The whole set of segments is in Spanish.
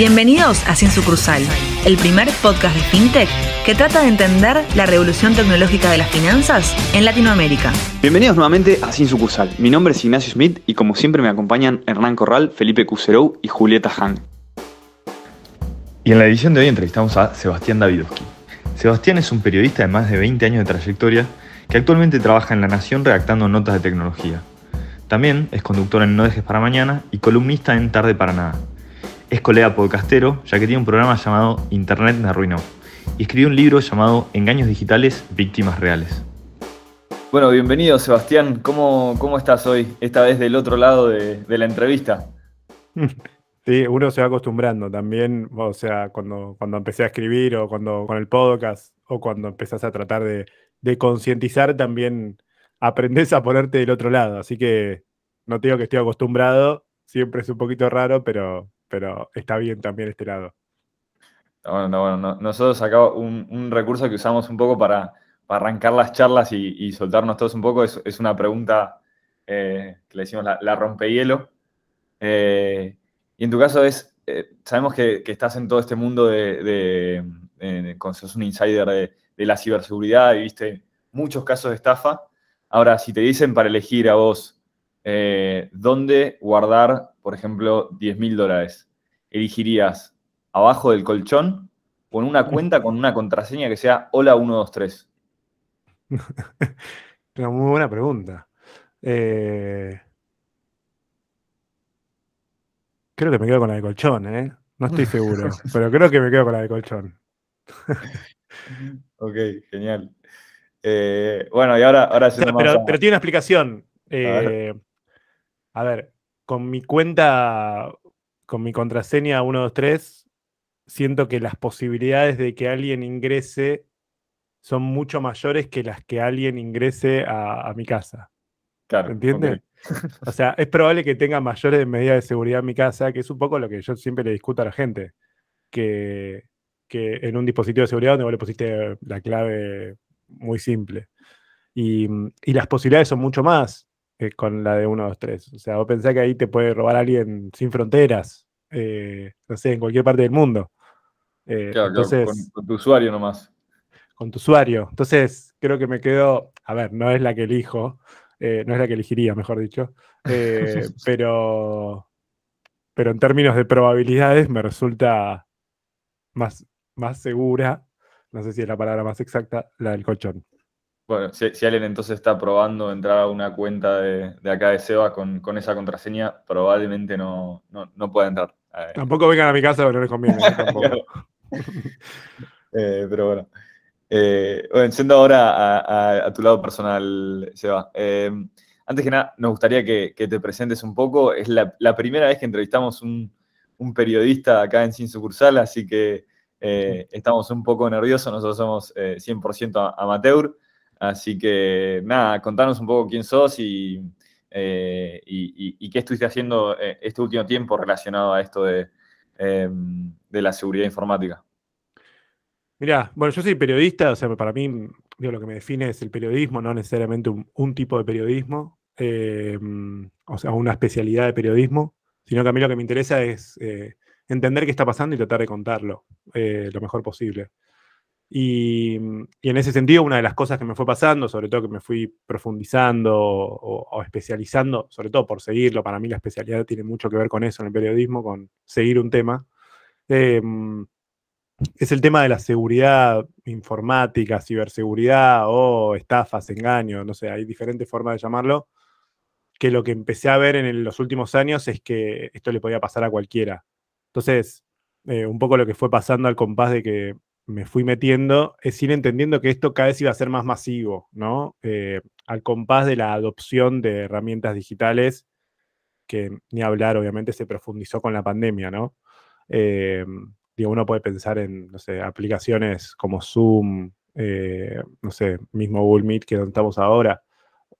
Bienvenidos a Sin Sucursal, el primer podcast de FinTech que trata de entender la revolución tecnológica de las finanzas en Latinoamérica. Bienvenidos nuevamente a Sin Sucursal. Mi nombre es Ignacio Smith y como siempre me acompañan Hernán Corral, Felipe Cuserou y Julieta Han. Y en la edición de hoy entrevistamos a Sebastián Davidowski. Sebastián es un periodista de más de 20 años de trayectoria que actualmente trabaja en La Nación redactando notas de tecnología. También es conductor en No Dejes para Mañana y columnista en Tarde para Nada. Es colega podcastero, ya que tiene un programa llamado Internet me arruinó, y escribió un libro llamado Engaños Digitales, Víctimas Reales. Bueno, bienvenido Sebastián. ¿Cómo, cómo estás hoy? Esta vez del otro lado de, la entrevista. Sí, uno se va acostumbrando también, o sea, cuando, cuando empecé a escribir o cuando con el podcast o cuando empezás a tratar de, de concientizar, también aprendes a ponerte del otro lado. Así que no te digo que estoy acostumbrado, siempre es un poquito raro, pero, pero está bien también este lado. Bueno, bueno, nosotros acá un, recurso que usamos un poco para, arrancar las charlas y, soltarnos todos un poco es, una pregunta eh, que le decimos la, rompehielo. Eh, y en tu caso es, eh, sabemos que, estás en todo este mundo de, de, de sos un insider de, de la ciberseguridad y viste muchos casos de estafa. Ahora, si te dicen para elegir a vos dónde guardar, por ejemplo, 10 mil dólares, ¿elegirías abajo del colchón con una cuenta con una contraseña que sea hola 123? Una muy buena pregunta. Eh, creo que me quedo con la de colchón, ¿eh? No estoy seguro, pero creo que me quedo con la de colchón. ok, genial. Eh, bueno, y ahora, ahora pero, pero, tiene una explicación. A ver, con mi cuenta, con mi contraseña 123, siento que las posibilidades de que alguien ingrese son mucho mayores que las que alguien ingrese a, mi casa. Claro. ¿Entiendes? O sea, es probable que tenga mayores medidas de seguridad en mi casa, que es un poco lo que yo siempre le discuto a la gente. Que, que en un dispositivo de seguridad donde vos le pusiste la clave muy simple. Y, las posibilidades son mucho más eh, con la de 1, 2, 3. O sea, vos pensás que ahí te puede robar alguien sin fronteras, eh, no sé, en cualquier parte del mundo. Eh, entonces, con, tu usuario nomás. Con tu usuario. Entonces, creo que me quedo, a ver, no es la que elijo, eh, no es la que elegiría, mejor dicho, eh, pero, pero en términos de probabilidades me resulta más, más segura, no sé si es la palabra más exacta, la del colchón. Bueno, si, alguien entonces está probando entrar a una cuenta de, acá de Seba con, esa contraseña, probablemente no, no, pueda entrar. Tampoco vengan a mi casa porque no les conviene. Eh, pero bueno. Eh, bueno, siendo ahora a, tu lado personal, Seba. Eh, antes que nada, nos gustaría que, te presentes un poco. Es la, primera vez que entrevistamos un, un, periodista acá en Sin Sucursal, así que estamos un poco nerviosos. Nosotros somos 100% amateur. Así que nada, contanos un poco quién sos y, y, qué estuviste haciendo este último tiempo relacionado a esto de, Em, de la seguridad informática? Mira, bueno, yo soy periodista, o sea, para mí lo que me define es el periodismo, no necesariamente un, tipo de periodismo, em, o sea, una especialidad de periodismo, sino que a mí lo que me interesa es eh, entender qué está pasando y tratar de contarlo eh, lo mejor posible. Y, en ese sentido, una de las cosas que me fue pasando, sobre todo que me fui profundizando o, especializando, sobre todo por seguirlo, para mí la especialidad tiene mucho que ver con eso en el periodismo, con seguir un tema, em, es el tema de la seguridad informática, ciberseguridad o estafas, engaños, no sé, hay diferentes formas de llamarlo, que lo que empecé a ver en los últimos años es que esto le podía pasar a cualquiera. Entonces, eh, un poco lo que fue pasando al compás de que me fui metiendo es ir entendiendo que esto cada vez iba a ser más masivo, ¿no? Eh, al compás de la adopción de herramientas digitales, que ni hablar, obviamente, se profundizó con la pandemia, ¿no? Eh, digo, uno puede pensar en, no sé, aplicaciones como Zoom, eh, no sé, mismo Google Meet, que donde estamos ahora,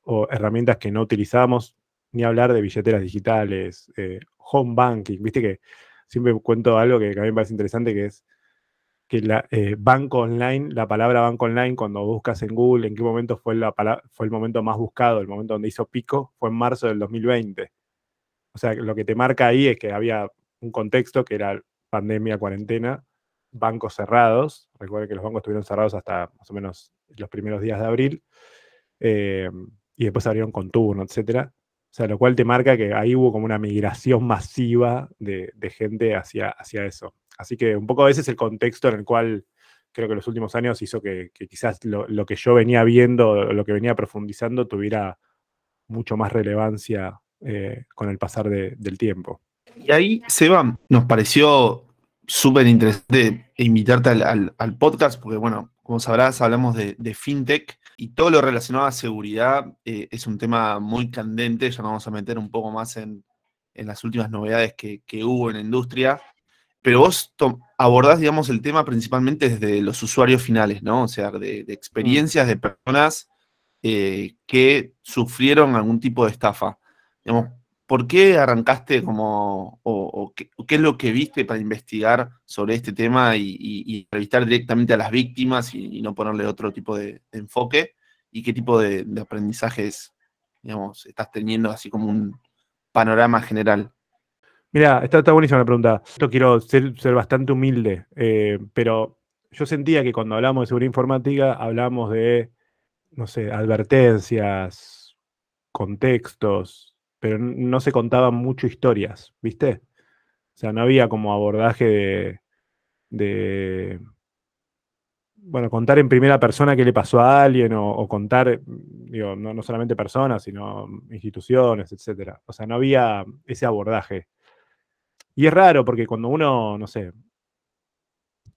o herramientas que no utilizamos, ni hablar de billeteras digitales, home banking, viste que siempre cuento algo que a mí me parece interesante, que es que la, eh, banco online, la palabra banco online, cuando buscas en Google en qué momento fue, la fue el momento más buscado, el momento donde hizo pico, fue en marzo del 2020. O sea, lo que te marca ahí es que había un contexto que era pandemia, cuarentena, bancos cerrados. Recuerden que los bancos estuvieron cerrados hasta más o menos los primeros días de abril. Eh, y después abrieron con turno, etcétera. O sea, lo cual te marca que ahí hubo como una migración masiva de, gente hacia, hacia eso. Así que un poco ese es el contexto en el cual creo que los últimos años hizo que, quizás lo, que yo venía viendo, lo que venía profundizando, tuviera mucho más relevancia eh, con el pasar del tiempo. Y ahí, Seba, nos pareció súper interesante invitarte al, podcast, porque bueno, como sabrás, hablamos de, fintech y todo lo relacionado a seguridad eh, es un tema muy candente, ya nos vamos a meter un poco más en, las últimas novedades que, hubo en la industria, pero vos abordás, digamos, el tema principalmente desde los usuarios finales, ¿no? O sea, de, experiencias de personas eh, que sufrieron algún tipo de estafa. ¿Por qué arrancaste como, o, qué, es lo que viste para investigar sobre este tema y, entrevistar directamente a las víctimas y, no ponerle otro tipo de, enfoque? ¿Y qué tipo de, aprendizajes, digamos, estás teniendo así como un panorama general? Mira, está, buenísima la pregunta. Esto quiero ser, bastante humilde, eh, pero yo sentía que cuando hablamos de seguridad informática hablamos de, no sé, advertencias, contextos, pero no se contaban mucho historias, ¿viste? O sea, no había como abordaje de, bueno, contar en primera persona qué le pasó a alguien o, contar, digo, no, solamente personas, sino instituciones, etc. O sea, no había ese abordaje. Y es raro porque cuando uno, no sé,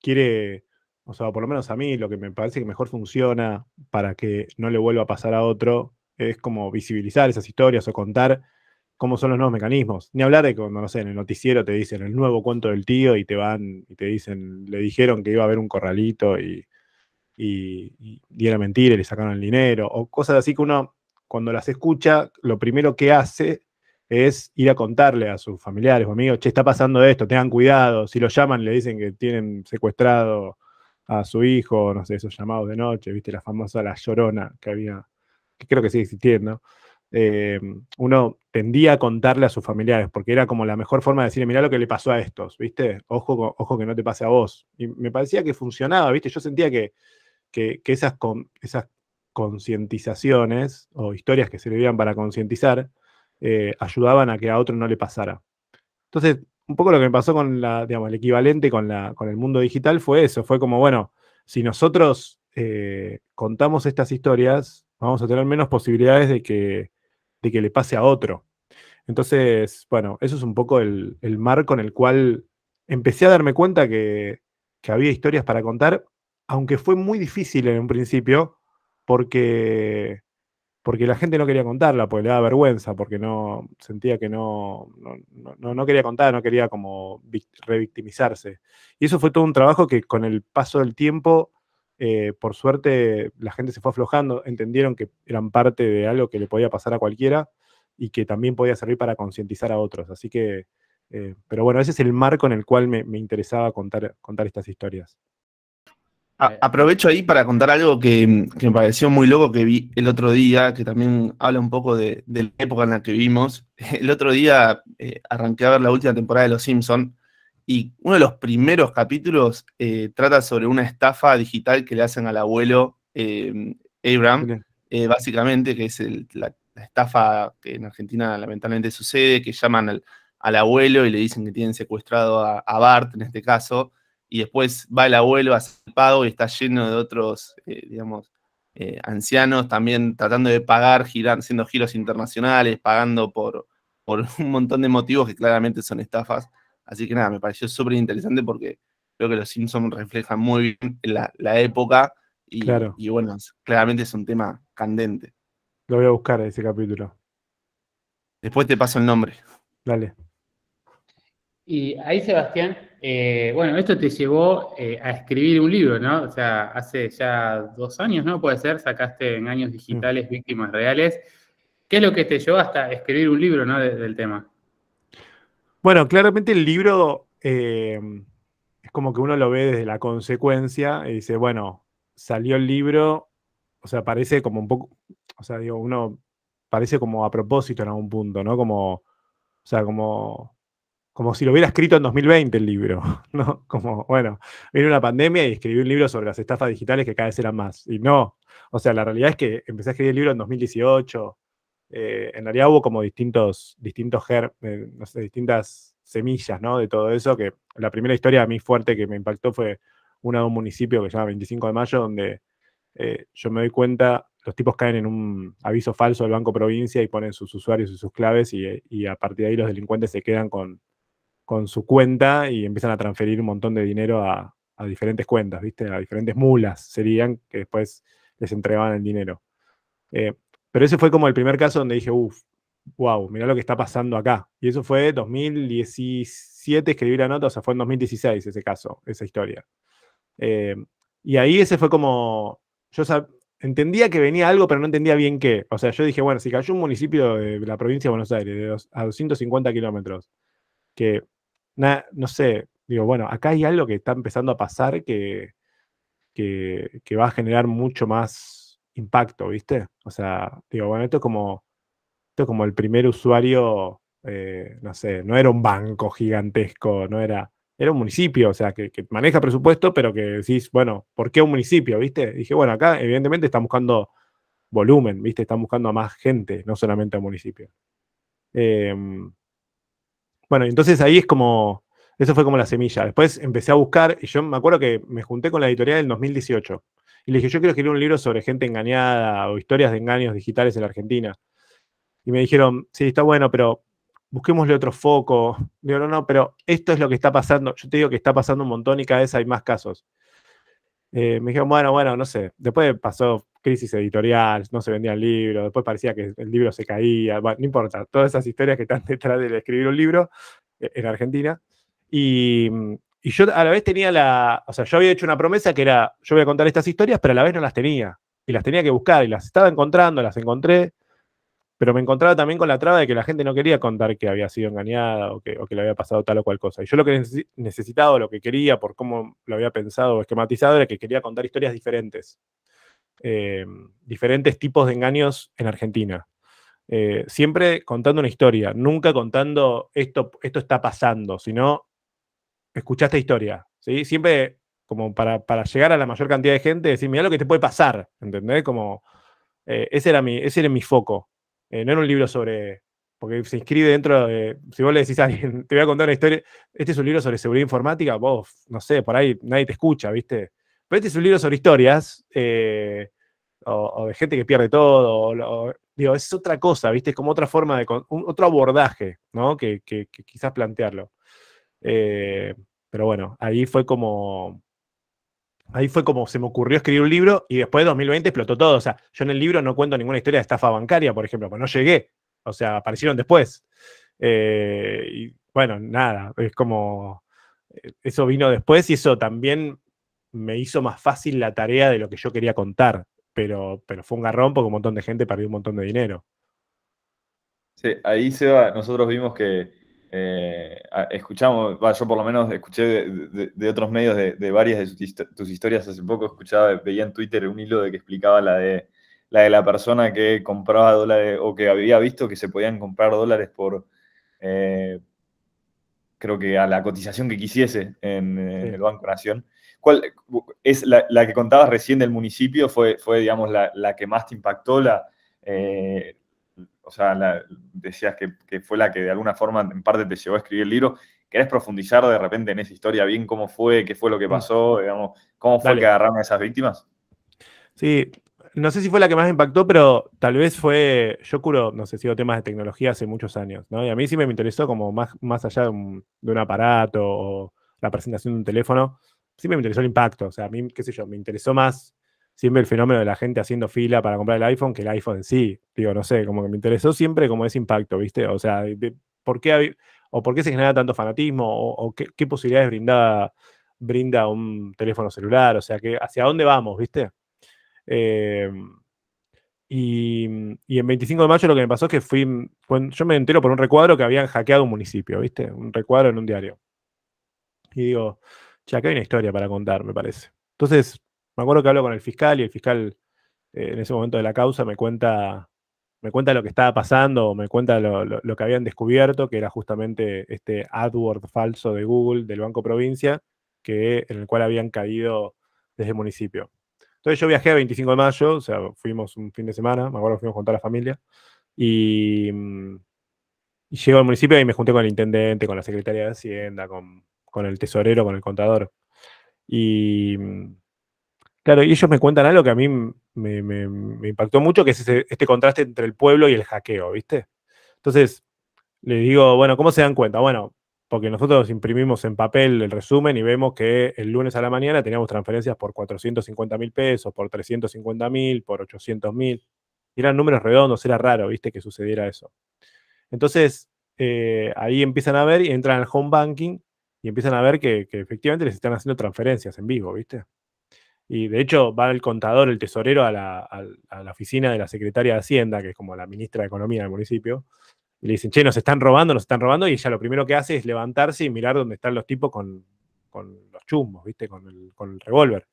quiere, o sea, por lo menos a mí, lo que me parece que mejor funciona para que no le vuelva a pasar a otro es como visibilizar esas historias o contar cómo son los nuevos mecanismos. Ni hablar de cuando, no sé, en el noticiero te dicen el nuevo cuento del tío y te van y te dicen, le dijeron que iba a haber un corralito y, y, era mentira y le sacaron el dinero, o cosas así que uno, cuando las escucha, lo primero que hace es ir a contarle a sus familiares o amigos, che, está pasando esto, tengan cuidado, si lo llaman le dicen que tienen secuestrado a su hijo, no sé, esos llamados de noche, viste, la famosa La Llorona que había, que creo que sigue existiendo. Eh, uno tendía a contarle a sus familiares, porque era como la mejor forma de decirle, mira lo que le pasó a estos, ¿viste? Ojo, ojo que no te pase a vos. Y me parecía que funcionaba, ¿viste? Yo sentía que, que, esas, esas concientizaciones o historias que servían para concientizar eh, ayudaban a que a otro no le pasara. Entonces, un poco lo que me pasó con la, digamos, el equivalente con, la, con el mundo digital fue eso, fue como, bueno, si nosotros eh, contamos estas historias, vamos a tener menos posibilidades de que, de que le pase a otro. Entonces, bueno, eso es un poco el, marco en el cual empecé a darme cuenta que, había historias para contar, aunque fue muy difícil en un principio, porque, porque la gente no quería contarla, porque le daba vergüenza, porque no sentía que no, no, no quería contar, no quería como revictimizarse. Y eso fue todo un trabajo que con el paso del tiempo eh, por suerte la gente se fue aflojando, entendieron que eran parte de algo que le podía pasar a cualquiera y que también podía servir para concientizar a otros. Así que, eh, pero bueno, ese es el marco en el cual me, interesaba contar, contar estas historias. Aprovecho ahí para contar algo que, me pareció muy loco que vi el otro día, que también habla un poco de, la época en la que vivimos. El otro día eh, arranqué a ver la última temporada de Los Simpsons y uno de los primeros capítulos eh, trata sobre una estafa digital que le hacen al abuelo eh, Abraham, eh, básicamente, que es la, estafa que en Argentina lamentablemente sucede, que llaman al, abuelo y le dicen que tienen secuestrado a, Bart en este caso, y después va el abuelo a hacer pago y está lleno de otros, digamos, ancianos también tratando de pagar, haciendo giros internacionales, pagando por, por un montón de motivos que claramente son estafas. Así que nada, me pareció súper interesante porque creo que los Simpsons reflejan muy bien la, época y, y, bueno, claramente es un tema candente. Lo voy a buscar ese capítulo. Después te paso el nombre. Dale. Y ahí, Sebastián, eh, bueno, esto te llevó eh, a escribir un libro, ¿no? O sea, hace ya dos años, ¿no? Puede ser, sacaste en años digitales víctimas reales. ¿Qué es lo que te llevó hasta escribir un libro, ¿no? del tema. Bueno, claramente el libro eh, es como que uno lo ve desde la consecuencia y dice, bueno, salió el libro, o sea, parece como un poco, o sea, digo, uno parece como a propósito en algún punto, ¿no? Como, o sea, como, como si lo hubiera escrito en 2020 el libro, ¿no? Como, bueno, viene una pandemia y escribí un libro sobre las estafas digitales que cada vez eran más. Y no, o sea, la realidad es que empecé a escribir el libro en 2018. Eh, en realidad hubo como distintos, distintos eh, no sé, distintas semillas, ¿no? De todo eso, que la primera historia a mí fuerte que me impactó fue una de un municipio que se llama 25 de Mayo, donde eh, yo me doy cuenta, los tipos caen en un aviso falso del Banco Provincia y ponen sus usuarios y sus claves y, a partir de ahí los delincuentes se quedan con, con, su cuenta y empiezan a transferir un montón de dinero a, diferentes cuentas, ¿viste? A diferentes mulas serían que después les entregaban el dinero. Eh, pero ese fue como el primer caso donde dije, uff, wow, mirá lo que está pasando acá. Y eso fue 2017, escribí la nota, o sea, fue en 2016 ese caso, esa historia. Eh, y ahí ese fue como, yo entendía que venía algo, pero no entendía bien qué. O sea, yo dije, bueno, si cayó un municipio de la provincia de Buenos Aires a 250 kilómetros, que, no sé, digo, bueno, acá hay algo que está empezando a pasar que, que, va a generar mucho más impacto, ¿viste? O sea, digo, bueno, esto es como, esto es como el primer usuario, eh, no sé, no era un banco gigantesco, no era, era un municipio, o sea, que, maneja presupuesto, pero que decís, bueno, ¿por qué un municipio, viste? dije, bueno, acá evidentemente están buscando volumen, viste, están buscando a más gente, no solamente a un municipio. Bueno, entonces ahí es como, eso fue como la semilla. Después empecé a buscar y yo me acuerdo que me junté con la editorial en 2018 y le dije, yo quiero escribir un libro sobre gente engañada o historias de engaños digitales en la Argentina. Y me dijeron, sí, está bueno, pero busquémosle otro foco. Digo, no, no, pero esto es lo que está pasando. Yo te digo que está pasando un montón y cada vez hay más casos. Eh, me dijeron, bueno, bueno, no sé. Después pasó crisis editorial, no se vendían libros, después parecía que el libro se caía. Bueno, no importa, todas esas historias que están detrás de escribir un libro eh, en Argentina. Y, yo a la vez tenía la, o sea, yo había hecho una promesa que era, yo voy a contar estas historias, pero a la vez no las tenía. Y las tenía que buscar y las estaba encontrando, las encontré, pero me encontraba también con la traba de que la gente no quería contar que había sido engañada o que, le había pasado tal o cual cosa. Y yo lo que necesitaba, lo que quería, por cómo lo había pensado o esquematizado, era que quería contar historias diferentes. Eh, diferentes tipos de engaños en Argentina. Eh, siempre contando una historia, nunca contando esto, esto está pasando, sino escuchaste historia, ¿sí? Siempre como para, llegar a la mayor cantidad de gente, decir, mira lo que te puede pasar, ¿entendés? Como, eh, ese, era mi, ese era mi foco. Eh, no era un libro sobre, porque se inscribe dentro de, si vos le decís a alguien, te voy a contar una historia, este es un libro sobre seguridad informática, vos, no sé, por ahí nadie te escucha, ¿viste? Pero este es un libro sobre historias, eh, o, de gente que pierde todo, digo, es otra cosa, ¿viste? Es como otra forma de, otro abordaje, ¿no? Que, que quizás plantearlo. Eh, pero bueno, ahí fue como. Ahí fue como se me ocurrió escribir un libro y después de 2020 explotó todo. O sea, yo en el libro no cuento ninguna historia de estafa bancaria, por ejemplo, pues no llegué. O sea, aparecieron después. Eh, y bueno, nada, es como. Eso vino después y eso también me hizo más fácil la tarea de lo que yo quería contar. Pero, pero fue un garrón porque un montón de gente perdió un montón de dinero. Sí, ahí Seba, nosotros vimos que eh, escuchamos, yo por lo menos escuché de, otros medios de, varias de tus historias hace poco, escuchaba, veía en Twitter un hilo de que explicaba la de la, de la persona que compraba dólares o que había visto que se podían comprar dólares por, eh, creo que a la cotización que quisiese en, el Banco Nación. ¿Cuál es la, que contabas recién del municipio? ¿Fue, fue digamos, la, que más te impactó? La, eh, o sea, decías que, fue la que de alguna forma en parte te llevó a escribir el libro. ¿Querés profundizar de repente en esa historia bien cómo fue, qué fue lo que mm. pasó, digamos, cómo fue que agarraron a esas víctimas? Sí, no sé si fue la que más impactó, pero tal vez fue, yo curo, no sé, sigo temas de tecnología hace muchos años, ¿no? Y a mí sí me interesó como más, más allá de un, de un aparato o la presentación de un teléfono, sí me interesó el impacto, o sea, a mí, qué sé yo, me interesó más siempre el fenómeno de la gente haciendo fila para comprar el iPhone que el iPhone en sí. Digo, no sé, como que me interesó siempre como ese impacto, ¿viste? O sea, ¿por qué, o por qué se genera tanto fanatismo o, qué, posibilidades brinda, brinda un teléfono celular, o sea, que, hacia dónde vamos, ¿viste? Em, y, en 25 de mayo lo que me pasó es que fui, yo me entero por un recuadro que habían hackeado un municipio, ¿viste? Un recuadro en un diario. Y digo, che, acá hay una historia para contar, me parece. Entonces me acuerdo que hablo con el fiscal y el fiscal eh, en ese momento de la causa me cuenta, me cuenta lo que estaba pasando, me cuenta lo, que habían descubierto, que era justamente este AdWord falso de Google del Banco Provincia, que, en el cual habían caído desde el municipio. Entonces yo viajé el 25 de mayo, o sea, fuimos un fin de semana, me acuerdo que fuimos con toda la familia, y, mm, y llego al municipio y me junté con el intendente, con la secretaria de Hacienda, con, con el tesorero, con el contador. Y mm, Claro, y ellos me cuentan algo que a mí me, impactó mucho, que es este contraste entre el pueblo y el hackeo, ¿viste? Entonces, le digo, bueno, ¿cómo se dan cuenta? Bueno, porque nosotros imprimimos en papel el resumen y vemos que el lunes a la mañana teníamos transferencias por 450 mil pesos, por 350 mil, por 800 mil. Eran números redondos, era raro, ¿viste? Que sucediera eso. Entonces, eh, ahí empiezan a ver y entran al home banking y empiezan a ver que, efectivamente les están haciendo transferencias en vivo, ¿viste? Y de hecho va el contador, el tesorero, a la, oficina de la secretaria de Hacienda, que es como la ministra de Economía del municipio, y le dicen, che, nos están robando, nos están robando, y ella lo primero que hace es levantarse y mirar dónde están los tipos con, los chumbos, ¿viste? Con el, con el revólver.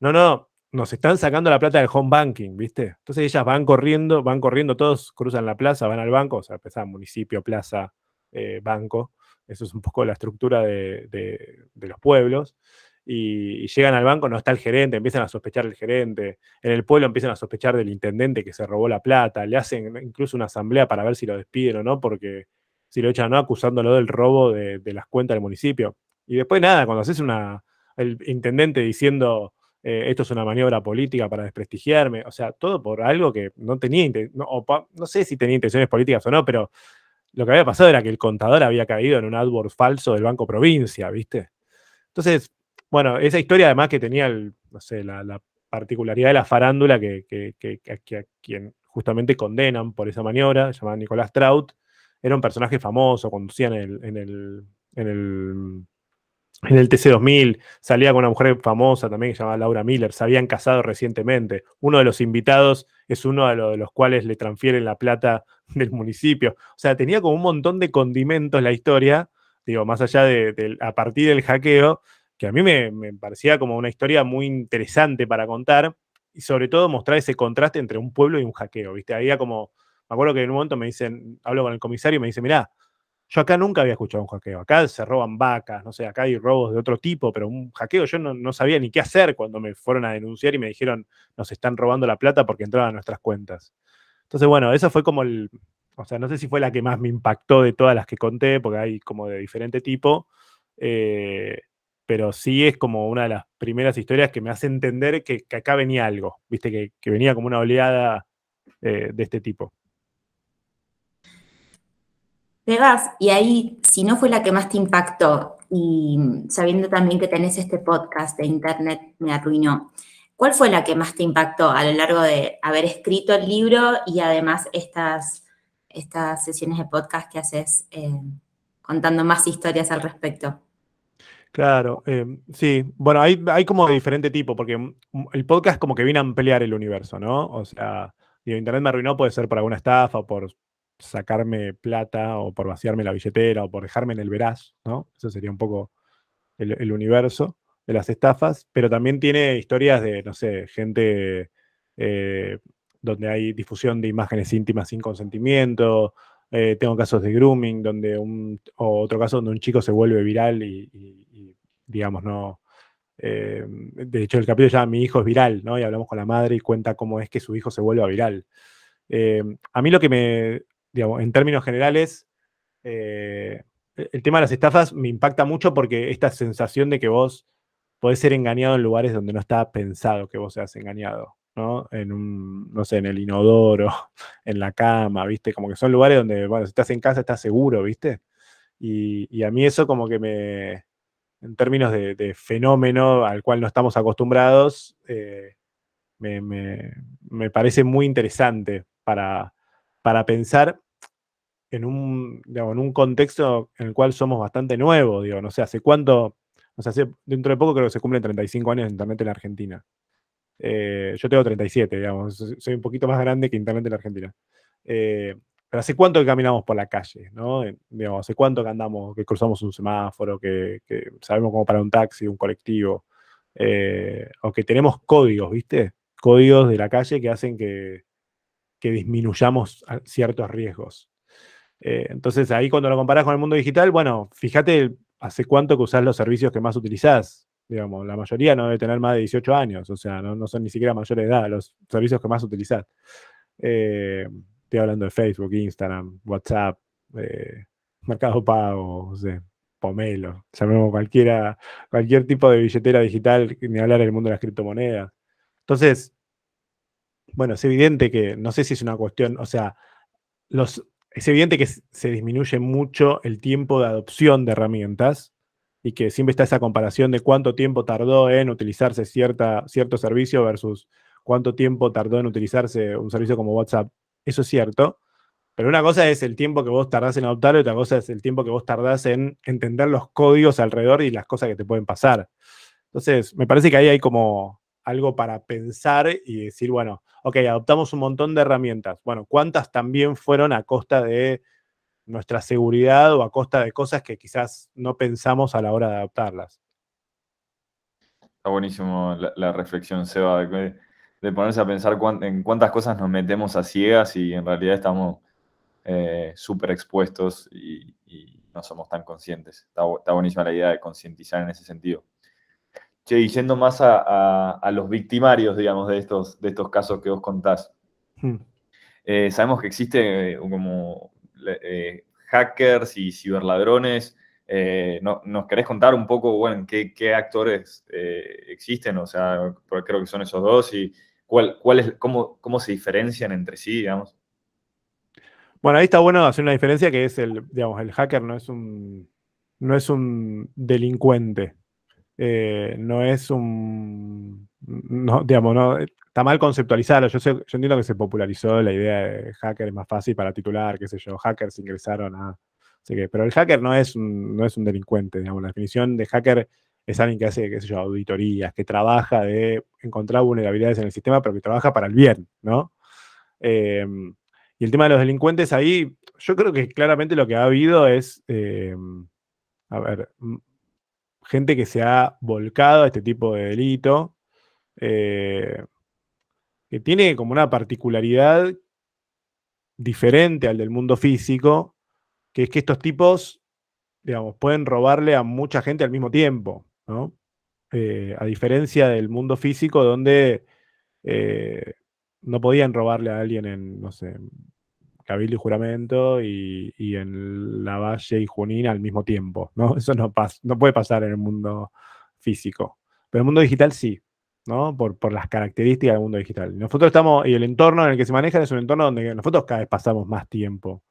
No, no, nos están sacando la plata del home banking, ¿viste? Entonces ellas van corriendo, van corriendo todos, cruzan la plaza, van al banco, o sea, empiezan municipio, plaza, eh, banco. Eso es un poco la estructura de, de los pueblos y, llegan al banco, no está el gerente, empiezan a sospechar del gerente, en el pueblo empiezan a sospechar del intendente que se robó la plata, le hacen incluso una asamblea para ver si lo despiden o no, porque si lo echan o no, acusándolo del robo de, las cuentas del municipio. Y después nada, cuando haces una, el intendente diciendo eh, esto es una maniobra política para desprestigiarme, o sea, todo por algo que no tenía, no, no sé si tenía intenciones políticas o no, pero lo que había pasado era que el contador había caído en un AdWords falso del Banco Provincia, ¿viste? Entonces, bueno, esa historia además que tenía, sé, la, particularidad de la farándula que, a quien justamente condenan por esa maniobra, llamado Nicolás Trout, era un personaje famoso, conducía en el, en el, en el, en el TC2000, salía con una mujer famosa también que se llamaba Laura Miller, se habían casado recientemente. Uno de los invitados es uno de, los, cuales le transfieren la plata del municipio. O sea, tenía como un montón de condimentos la historia, digo, más allá de a partir del hackeo, que a mí me, parecía como una historia muy interesante para contar y sobre todo mostrar ese contraste entre un pueblo y un hackeo, ¿viste? Había como, me acuerdo que en un momento me dicen, hablo con el comisario y me dice, mirá, yo acá nunca había escuchado un hackeo, acá se roban vacas, no sé, acá hay robos de otro tipo, pero un hackeo yo no, sabía ni qué hacer cuando me fueron a denunciar y me dijeron, nos están robando la plata porque entraban a nuestras cuentas. Entonces, bueno, esa fue como el, o sea, no sé si fue la que más me impactó de todas las que conté, porque hay como de diferente tipo. Eh, pero sí es como una de las primeras historias que me hace entender que, acá venía algo, viste, que, venía como una oleada eh, de este tipo. Pegas, y ahí, si no fue la que más te impactó, y sabiendo también que tenés este podcast de internet, me arruinó, ¿cuál fue la que más te impactó a lo largo de haber escrito el libro y además estas, estas sesiones de podcast que haces eh, contando más historias al respecto? Claro, em, sí. Bueno, hay, hay como de diferente tipo, porque el podcast como que viene a ampliar el universo, ¿no? O sea, digo, Internet me arruinó puede ser por alguna estafa, o por sacarme plata, o por vaciarme la billetera, o por dejarme en el veraz, ¿no? Eso sería un poco el, universo de las estafas, pero también tiene historias de, no sé, gente eh, donde hay difusión de imágenes íntimas sin consentimiento, eh, tengo casos de grooming, donde un, o otro caso donde un chico se vuelve viral y, digamos, no. Eh, de hecho, el capítulo llama Mi hijo es viral, ¿no? Y hablamos con la madre y cuenta cómo es que su hijo se vuelve viral. A mí lo que me, digamos, en términos generales, el tema de las estafas me impacta mucho porque esta sensación de que vos podés ser engañado en lugares donde no está pensado que vos seas engañado. En un, no sé, en el inodoro, en la cama, ¿viste? Como que son lugares donde, bueno, si estás en casa estás seguro, ¿viste? Y, a mí eso como que me, en términos de, fenómeno al cual no estamos acostumbrados, eh, me, parece muy interesante para, para pensar en un, en un contexto en el cual somos bastante nuevos, digo, no sé, hace cuánto, o sea, dentro de poco creo que se cumplen 35 años de Internet en Argentina. Eh, yo tengo 37, digamos, soy un poquito más grande que Internet en Argentina. Eh, pero ¿hace cuánto que caminamos por la calle? ¿no? Eh, digamos, ¿Hace cuánto que andamos, que cruzamos un semáforo, que, sabemos cómo para un taxi, un colectivo? o que tenemos códigos, ¿viste? Códigos de la calle que hacen que, que disminuyamos ciertos riesgos. Entonces ahí cuando lo comparás con el mundo digital, bueno, fíjate hace cuánto que usás los servicios que más utilizás. Digamos, la mayoría no debe tener más de 18 años, o sea, no, son ni siquiera mayores de edad los servicios que más utilizás. Eh, estoy hablando de Facebook, Instagram, WhatsApp, eh, Mercado Pago, no sé, Pomelo, llamemos cualquiera, cualquier tipo de billetera digital, ni hablar del mundo de las criptomonedas. Entonces, bueno, es evidente que, no sé si es una cuestión, o sea, los, es evidente que se disminuye mucho el tiempo de adopción de herramientas y que siempre está esa comparación de cuánto tiempo tardó en utilizarse cierta, cierto servicio versus cuánto tiempo tardó en utilizarse un servicio como WhatsApp. Eso es cierto. Pero una cosa es el tiempo que vos tardás en adoptarlo y otra cosa es el tiempo que vos tardás en entender los códigos alrededor y las cosas que te pueden pasar. Entonces, me parece que ahí hay como algo para pensar y decir, bueno, ok, adoptamos un montón de herramientas. Bueno, ¿cuántas también fueron a costa de nuestra seguridad o a costa de cosas que quizás no pensamos a la hora de adoptarlas? Está buenísimo la, reflexión, Seba, de, de, ponerse a pensar en cuántas cosas nos metemos a ciegas y en realidad estamos eh, súper expuestos y, no somos tan conscientes. Está, está buenísima la idea de concientizar en ese sentido y yendo más a, los victimarios, digamos, de estos, de estos casos que vos contás. Hmm. Eh, sabemos que existe eh, como eh, hackers y ciberladrones. ¿Nos querés contar un poco, bueno, qué, qué actores existen? O sea, creo que son esos dos y cuál, cuál es, cómo, cómo se diferencian entre sí, digamos. Bueno, ahí está bueno hacer una diferencia que es el, digamos, el hacker no es un, no es un delincuente. Eh, no es un. No, digamos, no, está mal conceptualizarlo. Yo, yo entiendo que se popularizó la idea de hacker es más fácil para titular, qué sé yo, hackers ingresaron a. pero el hacker no es, un, no es un delincuente, digamos. La definición de hacker es alguien que hace, qué sé yo, auditorías, que trabaja de encontrar vulnerabilidades en el sistema, pero que trabaja para el bien, ¿no? Em, y el tema de los delincuentes ahí, yo creo que claramente lo que ha habido es, em, a ver, gente que se ha volcado a este tipo de delito, eh, que tiene como una particularidad diferente al del mundo físico, que es que estos tipos, digamos, pueden robarle a mucha gente al mismo tiempo, ¿no? Eh, a diferencia del mundo físico donde eh, no podían robarle a alguien en, no sé, Cabildo y Juramento y, en la Valle y Junín al mismo tiempo, ¿no? Eso no, no puede pasar en el mundo físico. Pero en el mundo digital sí, ¿no? Por, por, las características del mundo digital. Nosotros estamos, y el entorno en el que se maneja es un entorno donde nosotros cada vez pasamos más tiempo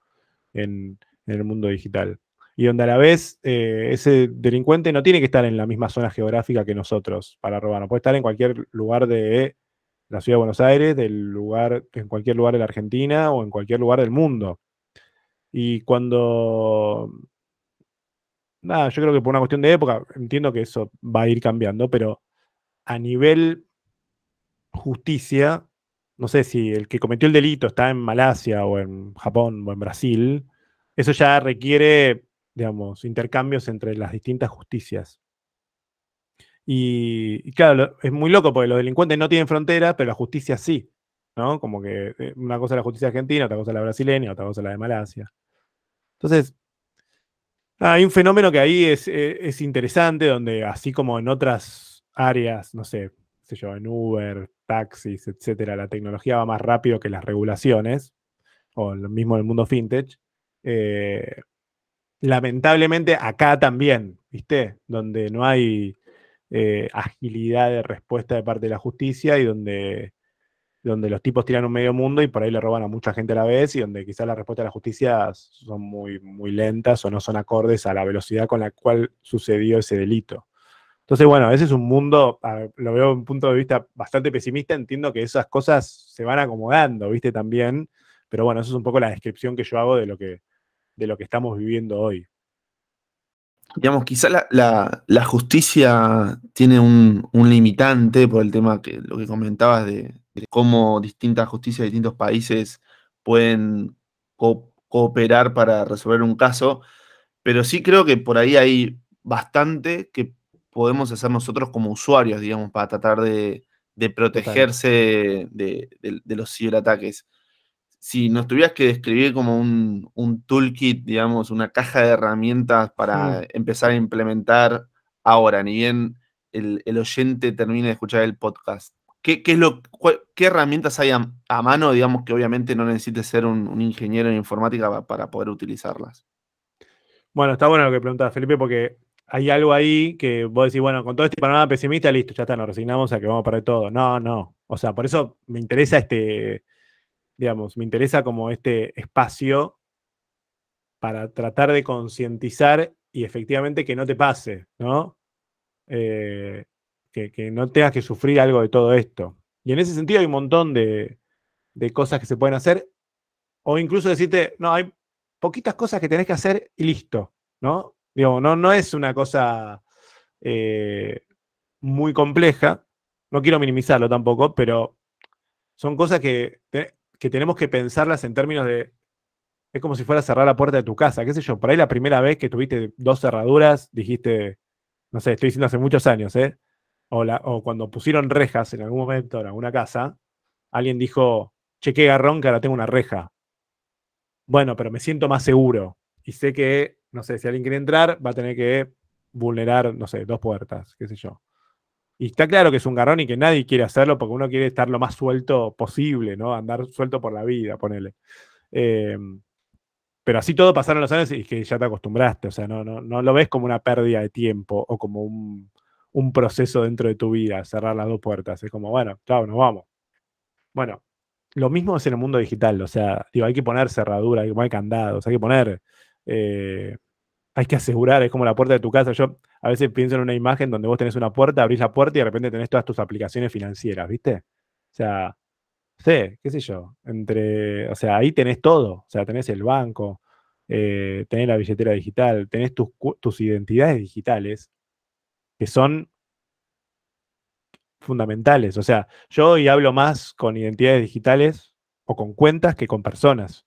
en, el mundo digital. Y donde a la vez eh, ese delincuente no tiene que estar en la misma zona geográfica que nosotros para robar, no puede estar en cualquier lugar de la ciudad de Buenos Aires, del lugar, en cualquier lugar de la Argentina o en cualquier lugar del mundo. Y cuando. Nada, yo creo que por una cuestión de época, entiendo que eso va a ir cambiando, pero a nivel justicia, no sé si el que cometió el delito está en Malasia o en Japón o en Brasil, eso ya requiere, digamos, intercambios entre las distintas justicias. Y, claro, es muy loco porque los delincuentes no tienen fronteras, pero la justicia sí. ¿no? Como que eh, una cosa es la justicia argentina, otra cosa es la brasileña, otra cosa es la de Malasia. Entonces, hay un fenómeno que ahí es, eh, es, interesante, donde así como en otras áreas, no sé, sé yo, en Uber, taxis, etcétera, la tecnología va más rápido que las regulaciones, o lo mismo en el mundo fintech. Eh, lamentablemente acá también, ¿viste? Donde no hay eh, agilidad de respuesta de parte de la justicia y donde, donde los tipos tiran un medio mundo y por ahí le roban a mucha gente a la vez y donde quizás la respuesta de la justicia son muy, muy lentas o no son acordes a la velocidad con la cual sucedió ese delito. Entonces, bueno, ese es un mundo, lo veo desde un punto de vista bastante pesimista, entiendo que esas cosas se van acomodando, ¿viste? También, pero bueno, eso es un poco la descripción que yo hago de lo de lo que estamos viviendo hoy digamos, quizá la, justicia tiene un, limitante por el tema que lo que comentabas de, cómo distintas justicias de distintos países pueden cooperar para resolver un caso, pero sí creo que por ahí hay bastante que podemos hacer nosotros como usuarios, digamos, para tratar de, protegerse de, los ciberataques. Si nos tuvieras que describir como un, toolkit, digamos, una caja de herramientas para empezar a implementar ahora, ni bien el, oyente termine de escuchar el podcast, ¿qué, es lo, ¿qué herramientas hay a, mano, digamos, que obviamente no necesites ser un, ingeniero en informática para, poder utilizarlas? Bueno, está bueno lo que preguntas, Felipe, porque hay algo ahí que vos decís, bueno, con todo este panorama pesimista, listo, ya está, nos resignamos a que vamos a perder todo. No, no. O sea, por eso me interesa este, digamos, me interesa como este espacio para tratar de concientizar y efectivamente que no te pase, ¿no? Eh, que, no tengas que sufrir algo de todo esto. Y en ese sentido hay un montón de, cosas que se pueden hacer, o incluso decirte, no, hay poquitas cosas que tenés que hacer y listo, ¿no? Digo, no, no es una cosa eh, muy compleja, no quiero minimizarlo tampoco, pero son cosas que que tenemos que pensarlas en términos de. Es como si fuera a cerrar la puerta de tu casa, qué sé yo. Por ahí la primera vez que tuviste dos cerraduras, dijiste, no sé, estoy diciendo hace muchos años, ¿eh? O, o cuando pusieron rejas en algún momento en alguna casa, alguien dijo, che, qué garrón que ahora tengo una reja. Bueno, pero me siento más seguro. Y sé que, no sé, si alguien quiere entrar, va a tener que vulnerar, no sé, dos puertas, qué sé yo. Y está claro que es un garrón y que nadie quiere hacerlo porque uno quiere estar lo más suelto posible, ¿no? Andar suelto por la vida, ponele. Em, pero así todo pasaron los años y que ya te acostumbraste, o sea, no, lo ves como una pérdida de tiempo o como un, proceso dentro de tu vida, cerrar las dos puertas. Es como, bueno, chao, nos vamos. Bueno, lo mismo es en el mundo digital, o sea, digo, hay que poner cerradura, hay que poner candados, hay que poner eh, hay que asegurar, es como la puerta de tu casa. Yo a veces pienso en una imagen donde vos tenés una puerta, abrís la puerta y de repente tenés todas tus aplicaciones financieras, ¿viste? O sea, sé, qué sé yo, entre, o sea, ahí tenés todo, o sea, tenés el banco, eh, tenés la billetera digital, tenés tus, tus identidades digitales, que son fundamentales. O sea, yo hoy hablo más con identidades digitales o con cuentas que con personas.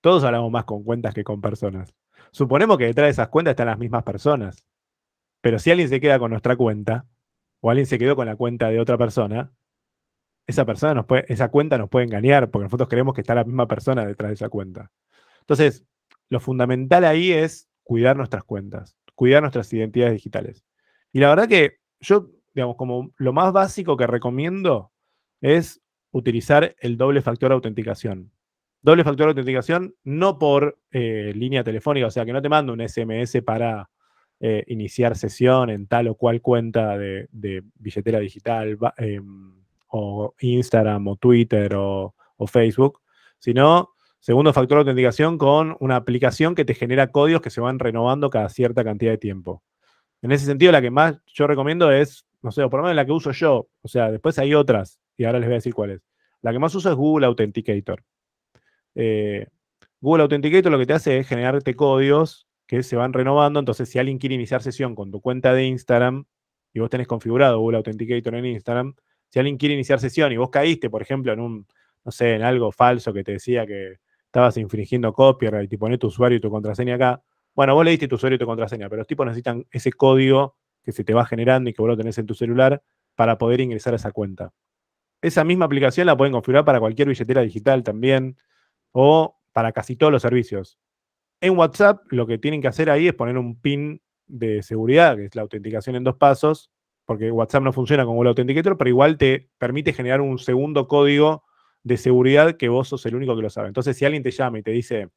Todos hablamos más con cuentas que con personas. Suponemos que detrás de esas cuentas están las mismas personas. Pero si alguien se queda con nuestra cuenta, o alguien se quedó con la cuenta de otra persona, esa persona esa cuenta nos puede engañar, porque nosotros creemos que está la misma persona detrás de esa cuenta. Entonces, lo fundamental ahí es cuidar nuestras cuentas, cuidar nuestras identidades digitales. Y la verdad que yo, digamos, como lo más básico que recomiendo es utilizar el doble factor de autenticación. Doble factor de autenticación, no por eh, línea telefónica, o sea, que no te mando un SMS para eh, iniciar sesión en tal o cual cuenta de, billetera digital, em, o Instagram, o Twitter, o, Facebook, sino segundo factor de autenticación con una aplicación que te genera códigos que se van renovando cada cierta cantidad de tiempo. En ese sentido, la que más yo recomiendo es, no sé, o por lo menos la que uso yo, o sea, después hay otras, y ahora les voy a decir cuáles. La que más uso es Google Authenticator. Eh, Google Authenticator lo que te hace es generarte códigos que se van renovando. Entonces, si alguien quiere iniciar sesión con tu cuenta de Instagram y vos tenés configurado Google Authenticator en Instagram, si alguien quiere iniciar sesión y vos caíste, por ejemplo, en un, no sé, en algo falso que te decía que estabas infringiendo copyright y ponés tu usuario y tu contraseña acá, bueno, vos le diste tu usuario y tu contraseña, pero los tipos necesitan ese código que se te va generando y que vos lo tenés en tu celular para poder ingresar a esa cuenta. Esa misma aplicación la pueden configurar para cualquier billetera digital también o para casi todos los servicios. En WhatsApp lo que tienen que hacer ahí es poner un pin de seguridad, que es la autenticación en dos pasos, porque WhatsApp no funciona como el Authenticator, pero igual te permite generar un segundo código de seguridad que vos sos el único que lo sabe. Entonces, si alguien te llama y te dice,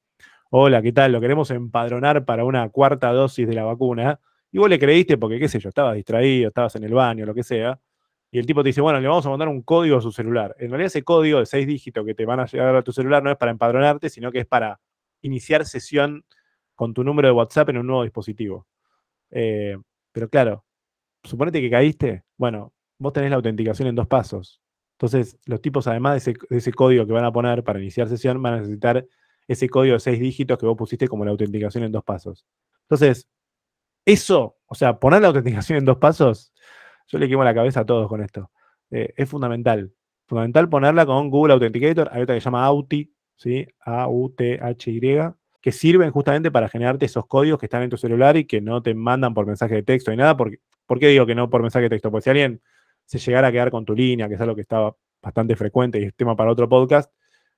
hola, ¿qué tal? Lo queremos empadronar para una cuarta dosis de la vacuna, y vos le creíste porque, qué sé yo, estabas distraído, estabas en el baño, lo que sea, y el tipo te dice, bueno, le vamos a mandar un código a su celular. En realidad ese código de seis dígitos que te van a llegar a tu celular no es para empadronarte, sino que es para iniciar sesión con tu número de WhatsApp en un nuevo dispositivo. Eh, pero claro, suponete que caíste, bueno, vos tenés la autenticación en dos pasos. Entonces, los tipos, además de ese, código que van a poner para iniciar sesión, van a necesitar ese código de seis dígitos que vos pusiste como la autenticación en dos pasos. Entonces, eso, o sea, poner la autenticación en dos pasos yo le quemo la cabeza a todos con esto. Eh, es fundamental. Fundamental ponerla con Google Authenticator. Hay otra que se llama Auti, ¿sí? A-U-T-H-Y, que sirven justamente para generarte esos códigos que están en tu celular y que no te mandan por mensaje de texto ni nada. ¿Por qué digo que no por mensaje de texto? Porque si alguien se llegara a quedar con tu línea, que es algo que estaba bastante frecuente y es tema para otro podcast,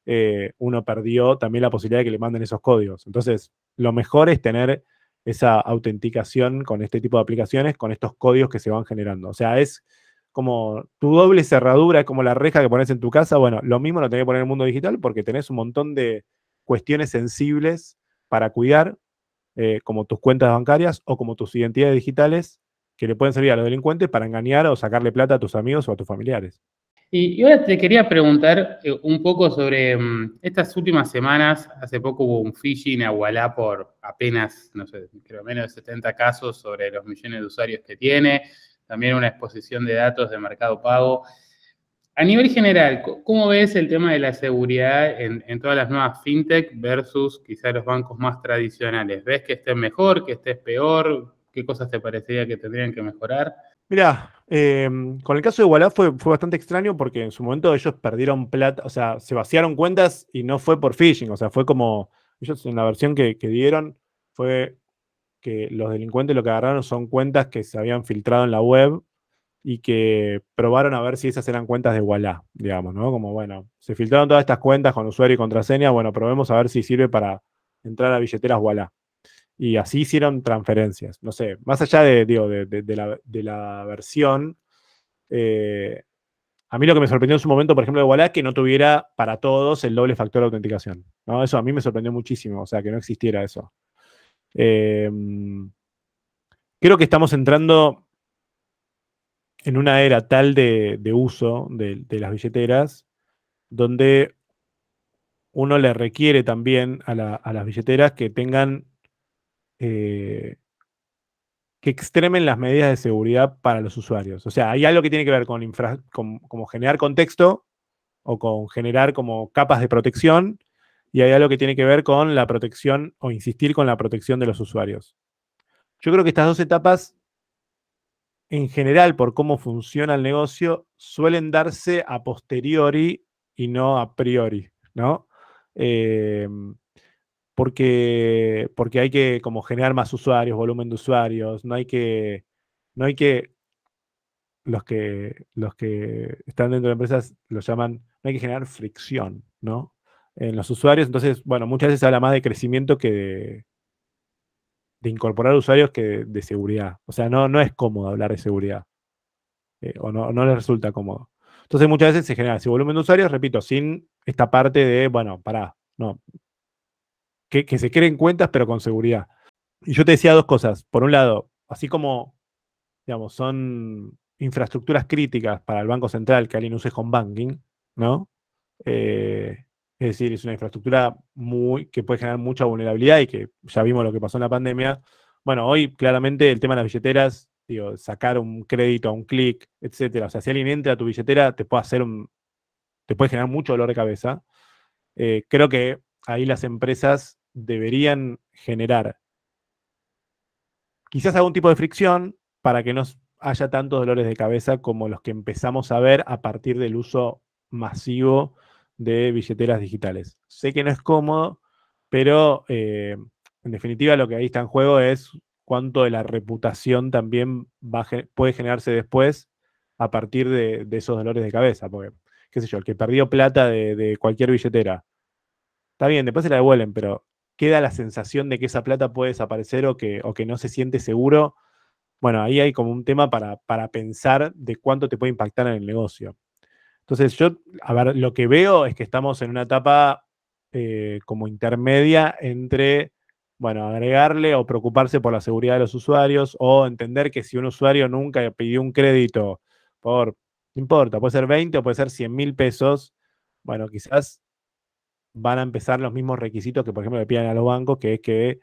eh, uno perdió también la posibilidad de que le manden esos códigos. Entonces, lo mejor es tener esa autenticación con este tipo de aplicaciones, con estos códigos que se van generando. O sea, es como tu doble cerradura, es como la reja que pones en tu casa. Bueno, lo mismo lo tenés que poner en el mundo digital porque tenés un montón de cuestiones sensibles para cuidar, eh, como tus cuentas bancarias o como tus identidades digitales, que le pueden servir a los delincuentes para engañar o sacarle plata a tus amigos o a tus familiares. Y, ahora te quería preguntar eh, un poco sobre mm, estas últimas semanas. Hace poco hubo un phishing a Wallah por apenas, no sé, creo menos de 70 casos sobre los millones de usuarios que tiene. También una exposición de datos de mercado pago. A nivel general, ¿cómo ves el tema de la seguridad en, en todas las nuevas fintech versus quizá los bancos más tradicionales? ¿Ves que estés mejor, que estés peor? ¿Qué cosas te parecería que tendrían que mejorar? Mira, em, con el caso de Walla fue, bastante extraño porque en su momento ellos perdieron plata, o sea, se vaciaron cuentas y no fue por phishing, o sea, fue como, ellos en la versión que, dieron fue que los delincuentes lo que agarraron son cuentas que se habían filtrado en la web y que probaron a ver si esas eran cuentas de Walla, digamos, ¿no? Como, bueno, se filtraron todas estas cuentas con usuario y contraseña, bueno, probemos a ver si sirve para entrar a billeteras Walla y así hicieron transferencias. No sé, más allá de, digo, de, la, versión, eh, a mí lo que me sorprendió en su momento, por ejemplo, de Walla, que no tuviera para todos el doble factor de autenticación. ¿no? Eso a mí me sorprendió muchísimo, o sea, que no existiera eso. Em, creo que estamos entrando en una era tal de, uso de, las billeteras donde uno le requiere también a las billeteras que tengan eh, que extremen las medidas de seguridad para los usuarios. O sea, hay algo que tiene que ver con, como generar contexto o con generar como capas de protección y hay algo que tiene que ver con la protección o insistir con la protección de los usuarios. Yo creo que estas dos etapas, en general, por cómo funciona el negocio, suelen darse a posteriori y no a priori, ¿no? Eh, porque, porque hay que como generar más usuarios, volumen de usuarios, no hay que, no hay que, los que, los que están dentro de empresas lo llaman, no hay que generar fricción, ¿no? En los usuarios, entonces, bueno, muchas veces se habla más de crecimiento que de, de incorporar usuarios que de, seguridad. O sea, no, no es cómodo hablar de seguridad. Eh, o no, no les resulta cómodo. Entonces muchas veces se genera ese volumen de usuarios, repito, sin esta parte de, bueno, pará, no, que, se creen cuentas, pero con seguridad. Y yo te decía dos cosas. Por un lado, así como, digamos, son infraestructuras críticas para el Banco Central que alguien use home banking, ¿no? Eh, es decir, es una infraestructura muy, que puede generar mucha vulnerabilidad y que ya vimos lo que pasó en la pandemia. Bueno, hoy claramente el tema de las billeteras, digo, sacar un crédito a un clic, etcétera. O sea, si alguien entra a tu billetera, te puede hacer un, te puede generar mucho dolor de cabeza. Eh, creo que ahí las empresas deberían generar quizás algún tipo de fricción para que no haya tantos dolores de cabeza como los que empezamos a ver a partir del uso masivo de billeteras digitales. Sé que no es cómodo, pero eh, en definitiva lo que ahí está en juego es cuánto de la reputación también puede generarse después a partir de, esos dolores de cabeza. Porque, qué sé yo, el que perdió plata de cualquier billetera Está bien, después se la devuelven, pero queda la sensación de que esa plata puede desaparecer o que, o que no se siente seguro. Bueno, ahí hay como un tema para, para pensar de cuánto te puede impactar en el negocio. Entonces, yo, a ver, lo que veo es que estamos en una etapa eh, como intermedia entre, bueno, agregarle o preocuparse por la seguridad de los usuarios o entender que si un usuario nunca pidió un crédito por, no importa, puede ser 20 o puede ser 100 mil pesos, bueno, quizás van a empezar los mismos requisitos que, por ejemplo, le piden a los bancos, que es que